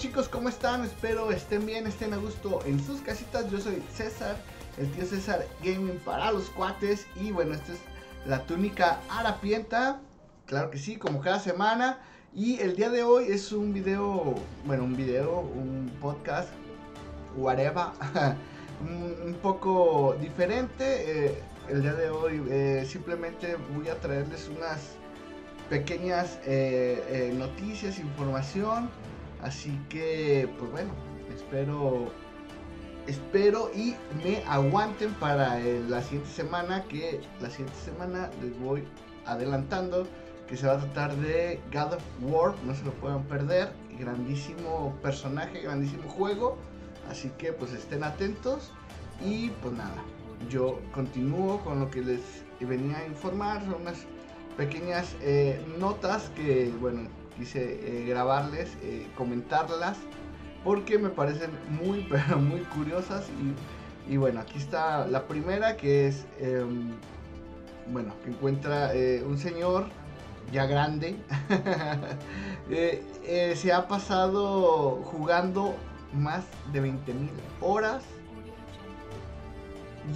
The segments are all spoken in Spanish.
chicos? ¿Cómo están? Espero estén bien, estén a gusto en sus casitas. Yo soy César, el tío César Gaming para los cuates. Y bueno, esta es la túnica harapienta. Claro que sí, como cada semana. Y el día de hoy es un video, bueno, un video, un podcast, whatever, un, poco diferente. Eh, el día de hoy eh, simplemente voy a traerles unas pequeñas eh, noticias, información Así que, pues bueno, espero, espero y me aguanten para la siguiente semana, que la siguiente semana les voy adelantando que se va a tratar de God of War, no se lo puedan perder, grandísimo personaje, grandísimo juego, así que pues estén atentos y pues nada, yo continúo con lo que les venía a informar, son unas pequeñas eh, notas que bueno, quise eh, grabarles, eh, comentarlas, porque me parecen muy, pero muy curiosas. Y, bueno, aquí está la primera que es, em, bueno, que encuentra eh, un señor ya grande, se ha pasado jugando más de 20.000 horas.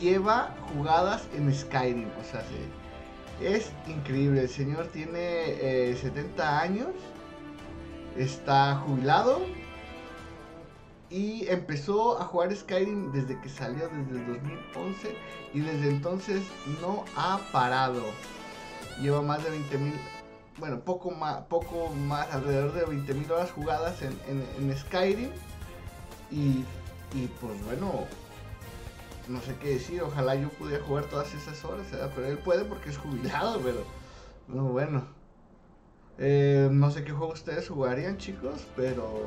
Lleva jugadas en Skyrim, o sea, es increíble. El señor tiene 70 años está jubilado y empezó a jugar Skyrim desde que salió, desde el 2011 y desde entonces no ha parado. Lleva más de 20.000, bueno, poco más, poco más, alrededor de 20.000 horas jugadas en, Skyrim y, y, pues bueno, no sé qué decir, ojalá yo pudiera jugar todas esas horas, pero él puede porque es jubilado, pero no, bueno. Eh, no sé qué juego ustedes jugarían, chicos, pero.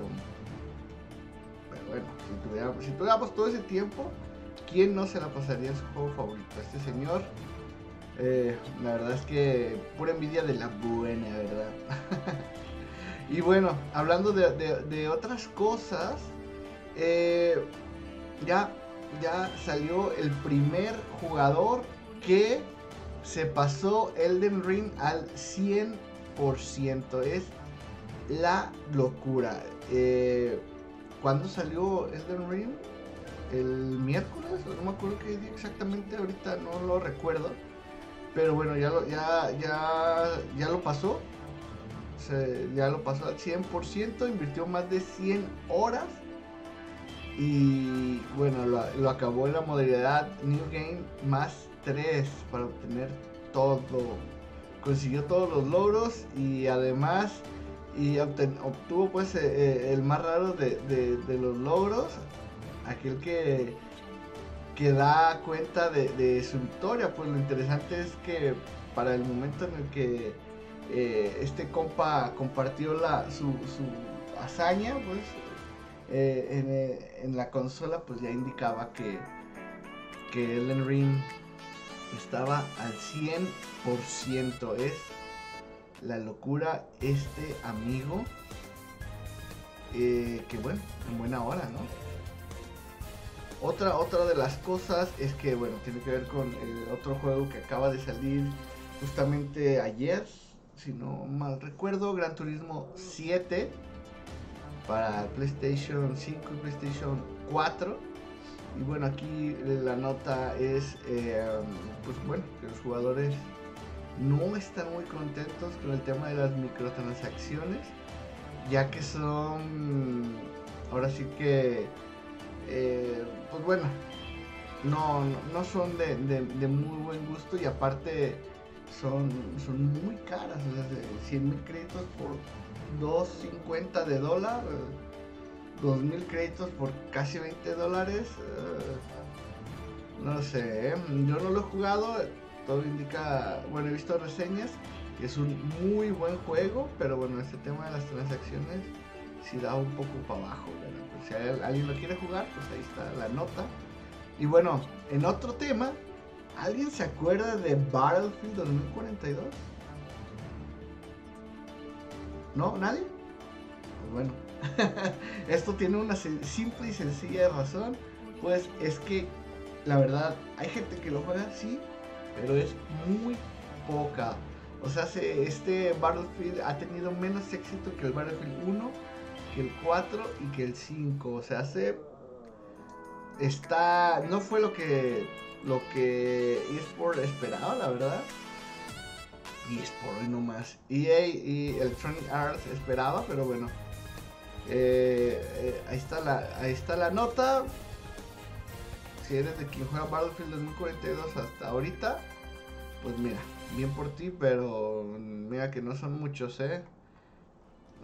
Pero bueno, si tuviéramos, si tuviéramos todo ese tiempo, ¿quién no se la pasaría en su juego favorito? Este señor, eh, la verdad es que pura envidia de la buena, ¿verdad? y bueno, hablando de, otras cosas, eh, ya, ya salió el primer jugador que se pasó Elden Ring al 100% es la locura. Eh, ¿Cuándo salió Elden Ring? El miércoles, no me acuerdo qué día exactamente, ahorita no lo recuerdo. Pero bueno, ya lo, ya, ya, ya lo pasó. ya lo pasó al 100%, invirtió más de 100 horas. Y bueno, lo, lo acabó en la modalidad New Game más 3 para obtener todo consiguió todos los logros y además y obtuvo pues eh, eh, el más raro de, los logros, aquel que, que da cuenta de, su victoria. Pues lo interesante es que para el momento en el que eh, este compa compartió la, su, su hazaña, pues en, en, la consola pues ya indicaba que, que Ellen Ring estaba al 100%. Es la locura este amigo. Eh, que bueno, en buena hora, ¿no? Otra, otra de las cosas es que, bueno, tiene que ver con el otro juego que acaba de salir justamente ayer, si no mal recuerdo, Gran Turismo 7 para PlayStation 5 y PlayStation 4 y bueno, aquí la nota es, eh, pues bueno, que los jugadores no están muy contentos con el tema de las microtransacciones, ya que son, ahora sí que, eh, pues bueno, no, no son de, muy buen gusto. Y aparte son, son muy caras, o sea, 100 mil créditos por 2.50 de dólar 2.000 créditos por casi 20 dólares. Eh, no sé, ¿eh? yo no lo he jugado. Todo indica, bueno, he visto reseñas que es un muy buen juego, pero bueno, este tema de las transacciones si da un poco para abajo. Si alguien lo quiere jugar, pues ahí está la nota. Y bueno, en otro tema, ¿alguien se acuerda de Battlefield 2042? ¿No? ¿Nadie? Pues bueno, Esto tiene una simple y sencilla razón, pues es que la verdad hay gente que lo juega sí, pero es muy poca. O sea, este Battlefield ha tenido menos éxito que el Battlefield 1, que el 4 y que el 5. O sea, se está no fue lo que lo que eSport esperaba, la verdad. Y es por hoy nomás. EA y Electronic Arts esperaba, pero bueno. Eh, eh, ahí, está la, ahí está la nota. Si eres de quien juega Battlefield 2042 hasta ahorita, pues mira, bien por ti, pero mira que no son muchos, ¿eh?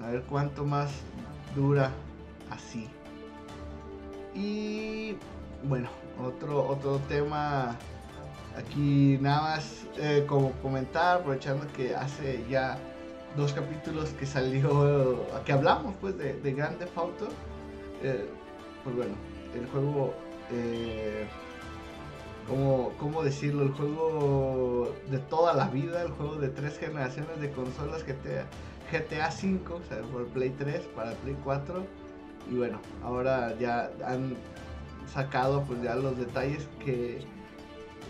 A ver cuánto más dura así. Y bueno, otro, otro tema aquí nada más eh, como comentar, aprovechando que hace ya dos capítulos que salió, que hablamos pues de, de Grand Theft Auto, eh, pues bueno, el juego, eh, ¿cómo, decirlo? El juego de toda la vida, el juego de tres generaciones de consolas GTA, GTA 5, o sea, por Play 3, para Play 4, y bueno, ahora ya han sacado pues ya los detalles que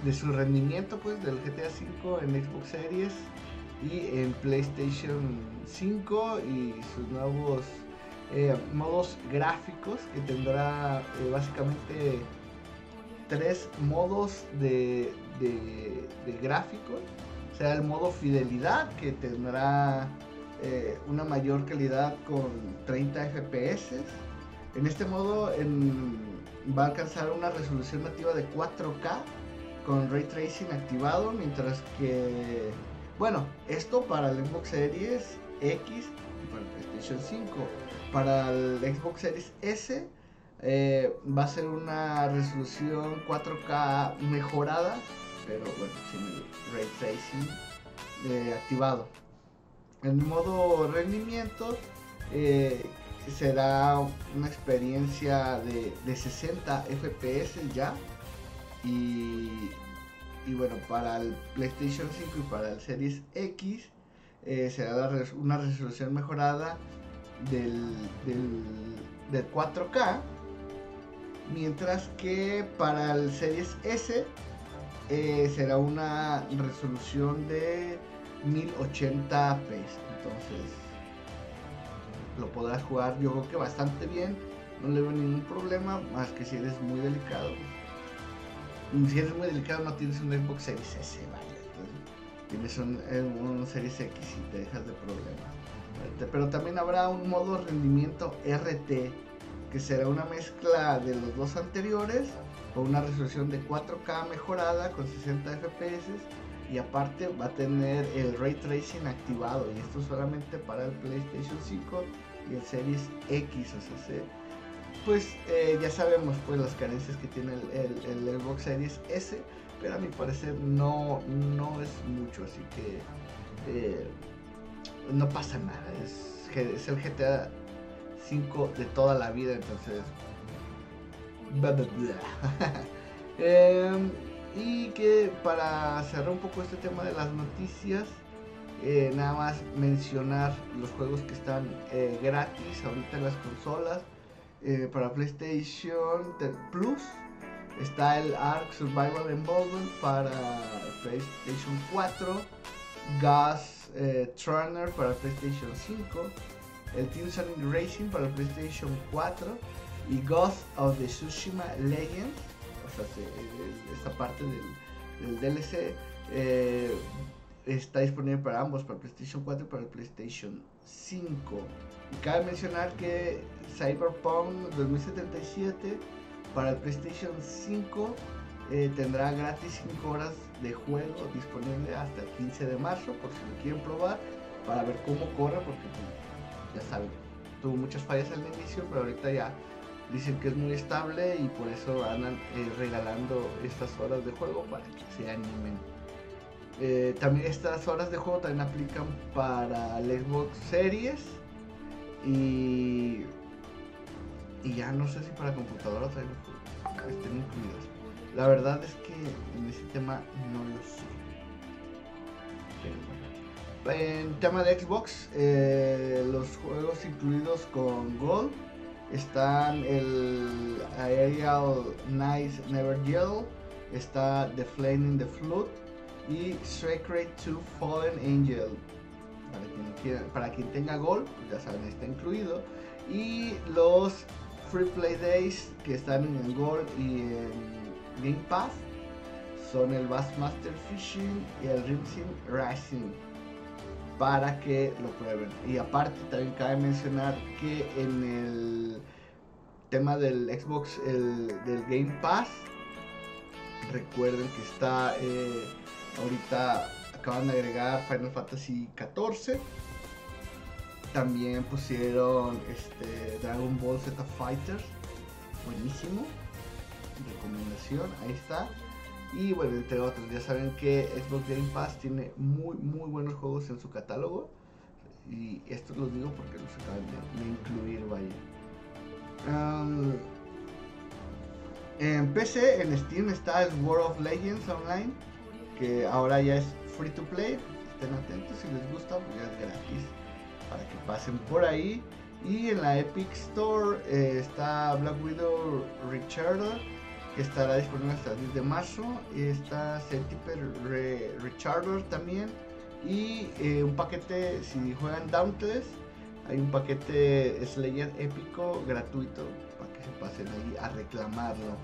de su rendimiento pues del GTA 5 en Xbox Series y en PlayStation 5 y sus nuevos eh, modos gráficos que tendrá eh, básicamente tres modos de, de, de gráficos sea el modo fidelidad que tendrá eh, una mayor calidad con 30 FPS en este modo va a alcanzar una resolución nativa de 4K con ray tracing activado, mientras que, bueno, esto para el Xbox Series X y para el PlayStation 5. Para el Xbox Series S eh, va a ser una resolución 4K mejorada, pero bueno, sin el ray tracing eh, activado. En modo rendimiento, eh, será una experiencia de, 60 FPS ya. Y, bueno, para el PlayStation 5 y para el Series X eh, será una resolución mejorada del, del, 4K. Mientras que para el Series S eh, será una resolución de 1080p. Entonces lo podrás jugar yo creo que bastante bien, no le veo ningún problema, más que si eres muy delicado. Si eres muy delicado no tienes un Xbox Series S, vaya. tienes un, un, Series X y te dejas de problema. Pero también habrá un modo rendimiento RT, que será una mezcla de los dos anteriores, con una resolución de 4K mejorada con 60 FPS y aparte va a tener el ray tracing activado y esto solamente para el PlayStation 5 y el Series X, o sea, pues eh, ya sabemos pues las carencias que tiene el, el, Xbox Series S, pero a mi parecer no, no es mucho, así que eh, no pasa nada, es, es el GTA 5 de toda la vida, entonces... Em, y que para cerrar un poco este tema de las noticias, eh, nada más mencionar los juegos que están eh, gratis ahorita en las consolas. Eh, para PlayStation Plus está el Ark Survival Involvement para PlayStation 4, Gas Turner para PlayStation 5, el Team Sonic Racing para PlayStation 4 y Ghost of the Tsushima Legends esta parte del, DLC eh, está disponible para ambos, para PlayStation 4 y para el PlayStation 5. Y cabe mencionar que Cyberpunk 2077 para el PlayStation 5 eh, tendrá gratis 5 horas de juego disponible hasta el 15 de marzo, por si lo quieren probar, para ver cómo corre, porque pues, ya saben, tuvo muchas fallas al inicio, pero ahorita ya dicen que es muy estable y por eso andan eh, regalando estas horas de juego para que se animen. Eh, también estas horas de juego también aplican para el Xbox Series y, y ya no sé si para computadora también estén incluidas. La verdad es que en ese tema no lo sé. En tema de Xbox, eh, los juegos incluidos con Gold están el Aerial Nice Never Yell, está The Flame in the Flood y Sacred to Fallen Angel. Para quien, tenga gol, pues ya saben, está incluido. Y los Free Play Days que están en el Gold y en Game Pass son el Bassmaster Fishing y el Rimsim Racing para que lo prueben. Y aparte también cabe mencionar que en el tema del Xbox el, del Game Pass recuerden que está eh, ahorita acaban de agregar Final Fantasy XIV también pusieron este Dragon Ball Z Fighters. Buenísimo. Recomendación ahí está y bueno entre otros ya saben que Xbox Game Pass tiene muy muy buenos juegos en su catálogo y esto lo digo porque los acaban de, incluir vaya en PC, en Steam está el World of Legends Online, que ahora ya es free to play. Estén atentos si les gusta, porque es gratis para que pasen por ahí. Y en la Epic Store eh, está Black Widow Richard, que estará disponible hasta el 10 de marzo. Está Centipede Richard también. Y eh, un paquete, si juegan Dauntless, hay un paquete Slayer épico gratuito se pasen ahí a reclamarlo.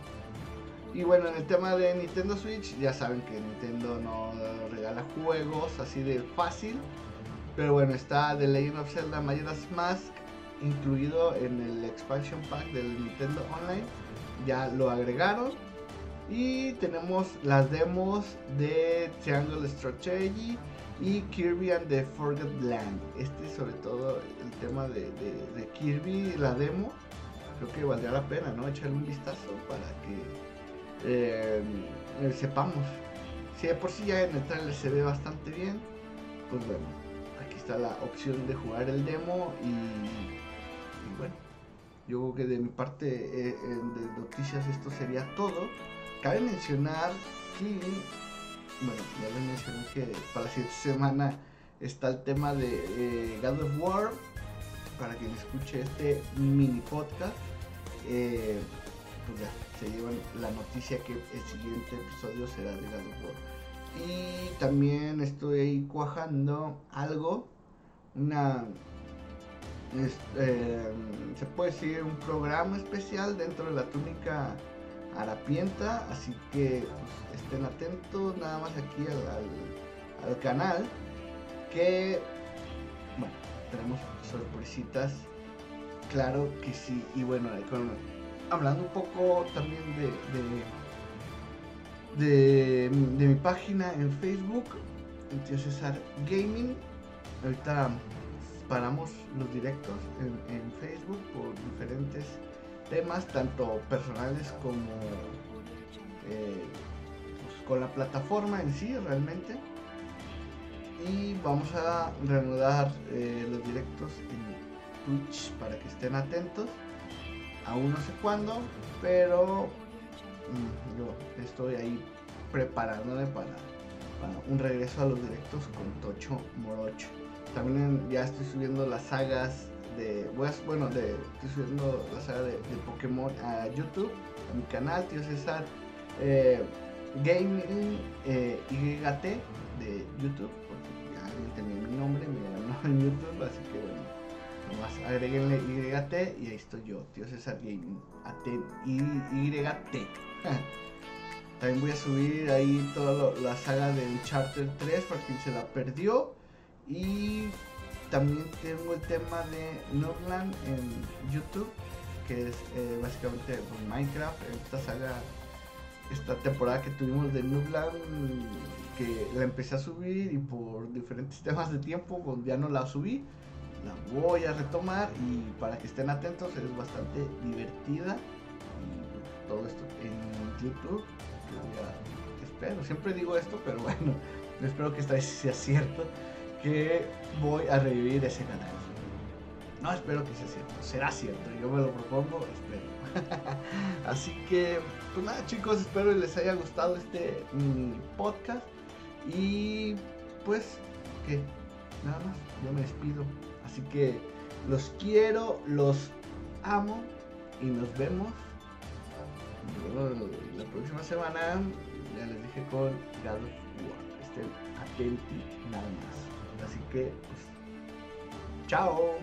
Y bueno, en el tema de Nintendo Switch, ya saben que Nintendo no regala juegos así de fácil. Pero bueno, está The Legend of Zelda Majora's Mask incluido en el expansion pack del Nintendo Online. Ya lo agregaron. Y tenemos las demos de Triangle Strategy y Kirby and the Forgotten Land. Este sobre todo el tema de, de Kirby, la demo creo que valdría la pena, ¿no? Echarle un vistazo para que eh, sepamos. Si de por sí ya en el trailer se ve bastante bien, pues bueno, aquí está la opción de jugar el demo y, bueno, yo creo que de mi parte eh, de noticias esto sería todo. Cabe mencionar que, bueno, ya les mencioné que para la siguiente semana está el tema de God of War para quien escuche este mini podcast eh, pues ya, se llevan la noticia que el siguiente episodio será de God of War. Y también estoy cuajando algo, una, eh, se puede decir un programa especial dentro de la túnica harapienta, así que pues, estén atentos nada más aquí al, al canal, que bueno, tenemos sorpresitas Claro que sí. Y bueno, hablando un poco también de, de, de, mi página en Facebook, Tío César Gaming. Ahorita paramos los directos en, Facebook por diferentes temas, tanto personales como eh, pues, con la plataforma en sí realmente. Y vamos a reanudar eh, los directos en para que estén atentos. Aún no sé cuándo, pero mm, yo estoy ahí preparándome para, un regreso a los directos con Tocho Morocho. También ya estoy subiendo las sagas de. bueno, de, estoy subiendo la saga de, Pokémon a YouTube, a mi canal, tío César. Eh, Gaming eh, YT de YouTube, porque ya tenía mi nombre, me ganó en YouTube, así que bueno Nomás agreguenle YT y ahí estoy yo, tío César Gaming. YT. También voy a subir ahí toda la saga de Uncharted 3 para quien se la perdió. Y también tengo el tema de Nordland en YouTube, que es eh, básicamente pues, Minecraft, esta saga, esta temporada que tuvimos de Nordland, que la empecé a subir y por diferentes temas de tiempo pues, ya no la subí la voy a retomar y para que estén atentos es bastante divertida todo esto en YouTube espero siempre digo esto pero bueno espero que esta vez sea cierto que voy a revivir ese canal no espero que sea cierto será cierto yo me lo propongo espero así que pues nada chicos espero que les haya gustado este podcast y pues que nada más yo me despido Así que los quiero, los amo y nos vemos la próxima semana. Ya les dije con War. Estén atentos nada más. Así que, pues, chao.